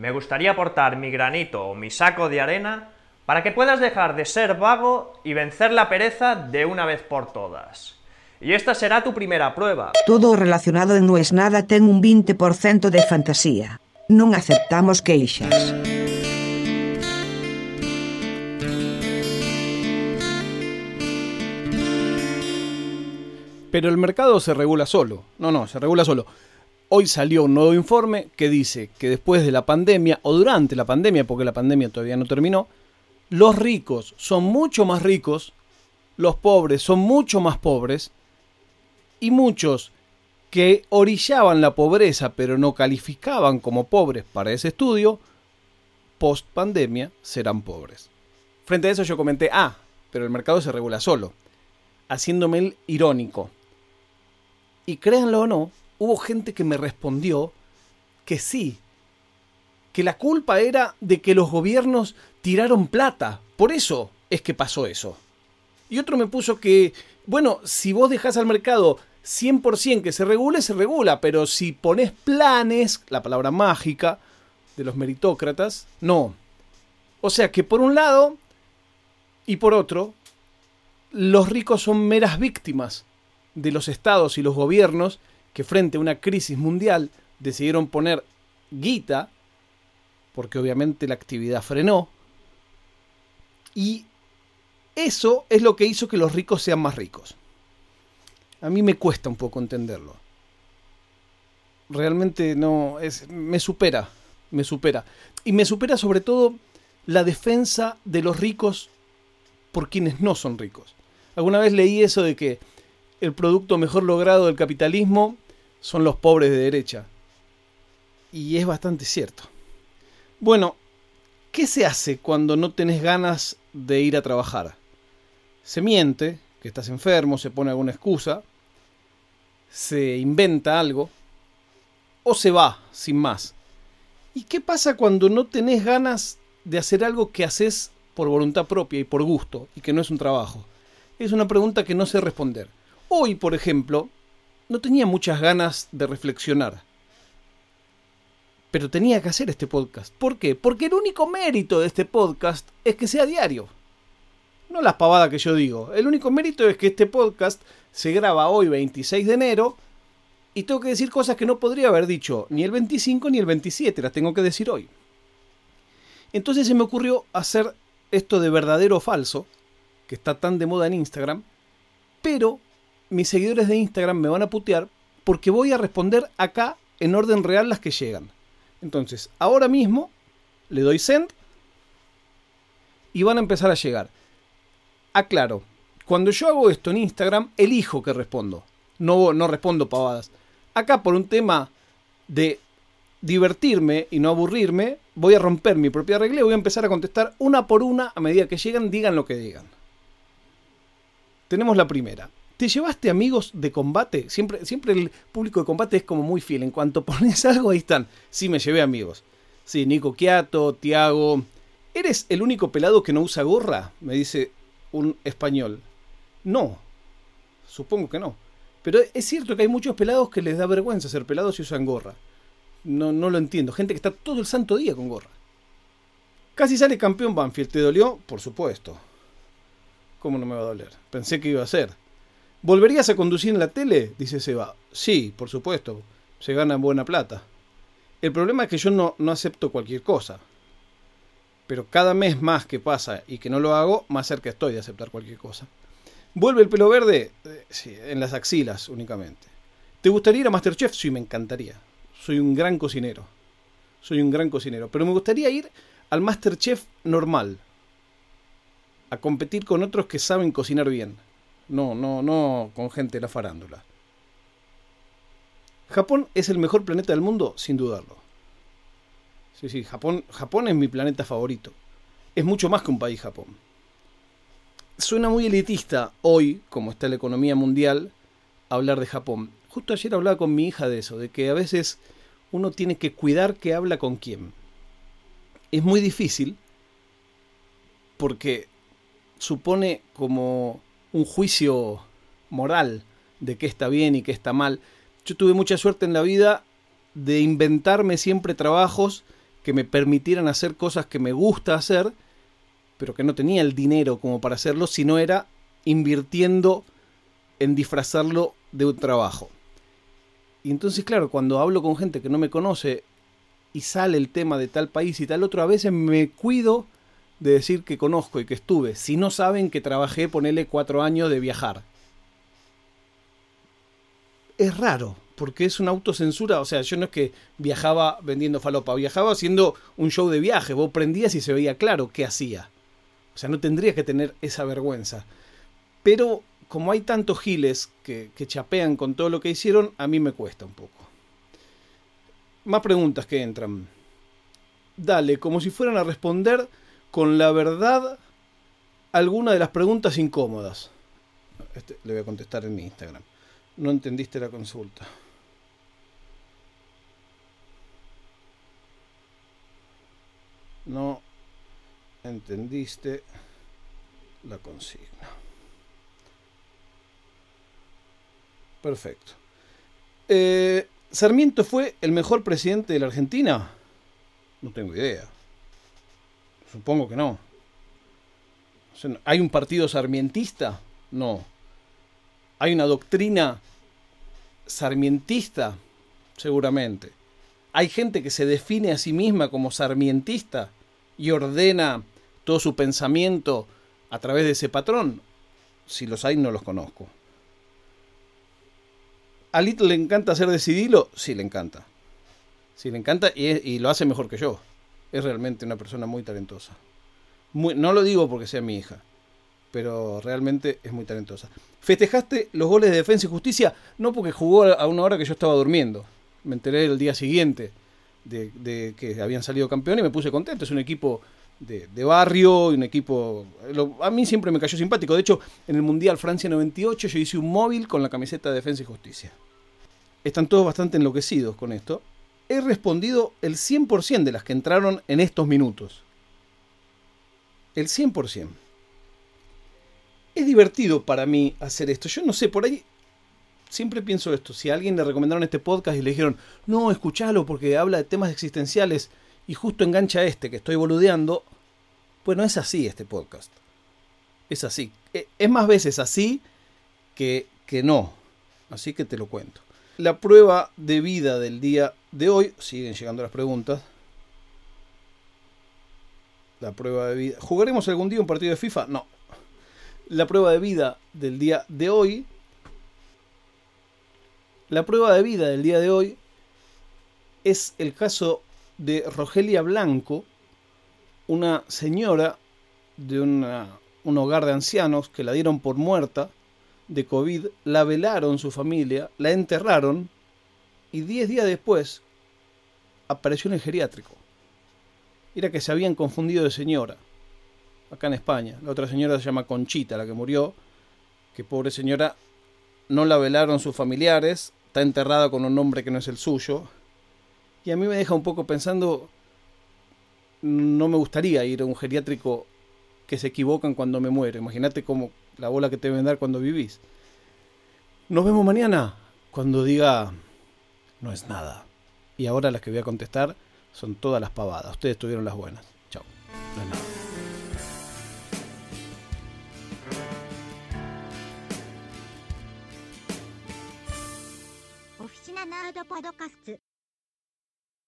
me gustaría aportar mi granito o mi saco de arena para que puedas dejar de ser vago y vencer la pereza de una vez por todas. Y esta será tu primera prueba. Todo relacionado en No es nada ten un 20% de fantasía. Non aceptamos queixas. Pero el mercado se regula solo. No, no, se regula solo. Hoy salió un nuevo informe que dice que después de la pandemia, o durante la pandemia, porque la pandemia todavía no terminó, los ricos son mucho más ricos, los pobres son mucho más pobres, y muchos que orillaban la pobreza pero no calificaban como pobres para ese estudio, post pandemia serán pobres. Frente a eso yo comenté, ah, pero el mercado se regula solo, haciéndome el irónico. Y créanlo o no, hubo gente que me respondió que sí, que la culpa era de que los gobiernos tiraron plata, por eso es que pasó eso. Y otro me puso que, bueno, si vos dejás al mercado 100% que se regule, se regula, pero si pones planes, la palabra mágica de los meritócratas, no. O sea que por un lado y por otro, los ricos son meras víctimas de los estados y los gobiernos que frente a una crisis mundial decidieron poner guita, porque obviamente la actividad frenó, y eso es lo que hizo que los ricos sean más ricos. A mí me cuesta un poco entenderlo. Realmente no, es, me supera, me supera. Y me supera sobre todo la defensa de los ricos por quienes no son ricos. Alguna vez leí eso de que el producto mejor logrado del capitalismo son los pobres de derecha. Y es bastante cierto. Bueno, ¿qué se hace cuando no tenés ganas de ir a trabajar? Se miente, que estás enfermo, se pone alguna excusa, se inventa algo, o se va, sin más. ¿Y qué pasa cuando no tenés ganas de hacer algo que haces por voluntad propia y por gusto, y que no es un trabajo? Es una pregunta que no sé responder. Hoy, por ejemplo, no tenía muchas ganas de reflexionar. Pero tenía que hacer este podcast. ¿Por qué? Porque el único mérito de este podcast es que sea diario. No las pavadas que yo digo. El único mérito es que este podcast se graba hoy 26 de enero y tengo que decir cosas que no podría haber dicho ni el 25 ni el 27, las tengo que decir hoy. Entonces se me ocurrió hacer esto de verdadero o falso, que está tan de moda en Instagram, pero mis seguidores de Instagram me van a putear porque voy a responder acá en orden real las que llegan. Entonces, ahora mismo le doy send y van a empezar a llegar. Aclaro, cuando yo hago esto en Instagram, elijo que respondo. No, no respondo pavadas. Acá por un tema de divertirme y no aburrirme, voy a romper mi propia regla y voy a empezar a contestar una por una a medida que llegan, digan lo que digan. Tenemos la primera. ¿Te llevaste amigos de combate? Siempre, siempre el público de combate es como muy fiel. En cuanto pones algo, ahí están. Sí, me llevé amigos. Sí, Nico Quiato, Tiago. ¿Eres el único pelado que no usa gorra? Me dice un español. No. Supongo que no. Pero es cierto que hay muchos pelados que les da vergüenza ser pelados y usan gorra. No, no lo entiendo. Gente que está todo el santo día con gorra. Casi sale campeón Banfield. ¿Te dolió? Por supuesto. ¿Cómo no me va a doler? Pensé que iba a ser. ¿Volverías a conducir en la tele? Dice Seba. Sí, por supuesto. Se gana buena plata. El problema es que yo no, no acepto cualquier cosa. Pero cada mes más que pasa y que no lo hago, más cerca estoy de aceptar cualquier cosa. ¿Vuelve el pelo verde? Eh, sí, en las axilas únicamente. ¿Te gustaría ir a Masterchef? Sí, me encantaría. Soy un gran cocinero. Soy un gran cocinero. Pero me gustaría ir al Masterchef normal. A competir con otros que saben cocinar bien. No, no, no con gente de la farándula. Japón es el mejor planeta del mundo, sin dudarlo. Sí, sí, Japón, Japón es mi planeta favorito. Es mucho más que un país Japón. Suena muy elitista hoy, como está la economía mundial, hablar de Japón. Justo ayer hablaba con mi hija de eso, de que a veces uno tiene que cuidar que habla con quién. Es muy difícil porque supone como un juicio moral de qué está bien y qué está mal. Yo tuve mucha suerte en la vida de inventarme siempre trabajos que me permitieran hacer cosas que me gusta hacer, pero que no tenía el dinero como para hacerlo, sino era invirtiendo en disfrazarlo de un trabajo. Y entonces, claro, cuando hablo con gente que no me conoce y sale el tema de tal país y tal otro, a veces me cuido de decir que conozco y que estuve, si no saben que trabajé, ponele cuatro años de viajar. Es raro, porque es una autocensura, o sea, yo no es que viajaba vendiendo falopa, viajaba haciendo un show de viaje, vos prendías y se veía claro qué hacía. O sea, no tendría que tener esa vergüenza. Pero como hay tantos giles que, que chapean con todo lo que hicieron, a mí me cuesta un poco. Más preguntas que entran. Dale, como si fueran a responder con la verdad alguna de las preguntas incómodas. Este, le voy a contestar en mi Instagram. No entendiste la consulta. No entendiste la consigna. Perfecto. Eh, ¿Sarmiento fue el mejor presidente de la Argentina? No tengo idea. Supongo que no. ¿Hay un partido sarmientista? No. ¿Hay una doctrina sarmientista? Seguramente. ¿Hay gente que se define a sí misma como sarmientista y ordena todo su pensamiento a través de ese patrón? Si los hay, no los conozco. ¿A Little le encanta hacer decidilo? Sí, le encanta. Sí, le encanta y, lo hace mejor que yo. Es realmente una persona muy talentosa. no lo digo porque sea mi hija, pero realmente es muy talentosa. ¿Festejaste los goles de Defensa y Justicia? No porque jugó a una hora que yo estaba durmiendo. Me enteré el día siguiente de, que habían salido campeones y me puse contento. Es un equipo de, de barrio, un equipo... a mí siempre me cayó simpático. De hecho, en el Mundial Francia 98 yo hice un móvil con la camiseta de Defensa y Justicia. Están todos bastante enloquecidos con esto. He respondido el 100% de las que entraron en estos minutos. El 100%. Es divertido para mí hacer esto. Yo no sé, por ahí siempre pienso esto. Si a alguien le recomendaron este podcast y le dijeron, no, escúchalo porque habla de temas existenciales y justo engancha este que estoy boludeando, bueno, es así este podcast. Es así. E, es más veces así que, que no. Así que te lo cuento. La prueba de vida del día de hoy, siguen llegando las preguntas. La prueba de vida. ¿Jugaremos algún día un partido de FIFA? No. La prueba de vida del día de hoy la prueba de vida del día de hoy es el caso de Rogelia Blanco, una señora de un hogar de ancianos que la dieron por muerta de COVID, la velaron su familia, la enterraron y diez días después apareció en el geriátrico. Era que se habían confundido de señora, acá en España. La otra señora se llama Conchita, la que murió, que pobre señora no la velaron sus familiares, está enterrada con un nombre que no es el suyo. Y a mí me deja un poco pensando, no me gustaría ir a un geriátrico que se equivocan cuando me muero. Imagínate como la bola que te deben dar cuando vivís. Nos vemos mañana cuando diga no es nada. Y ahora las que voy a contestar son todas las pavadas. Ustedes tuvieron las buenas. Chao. No es nada.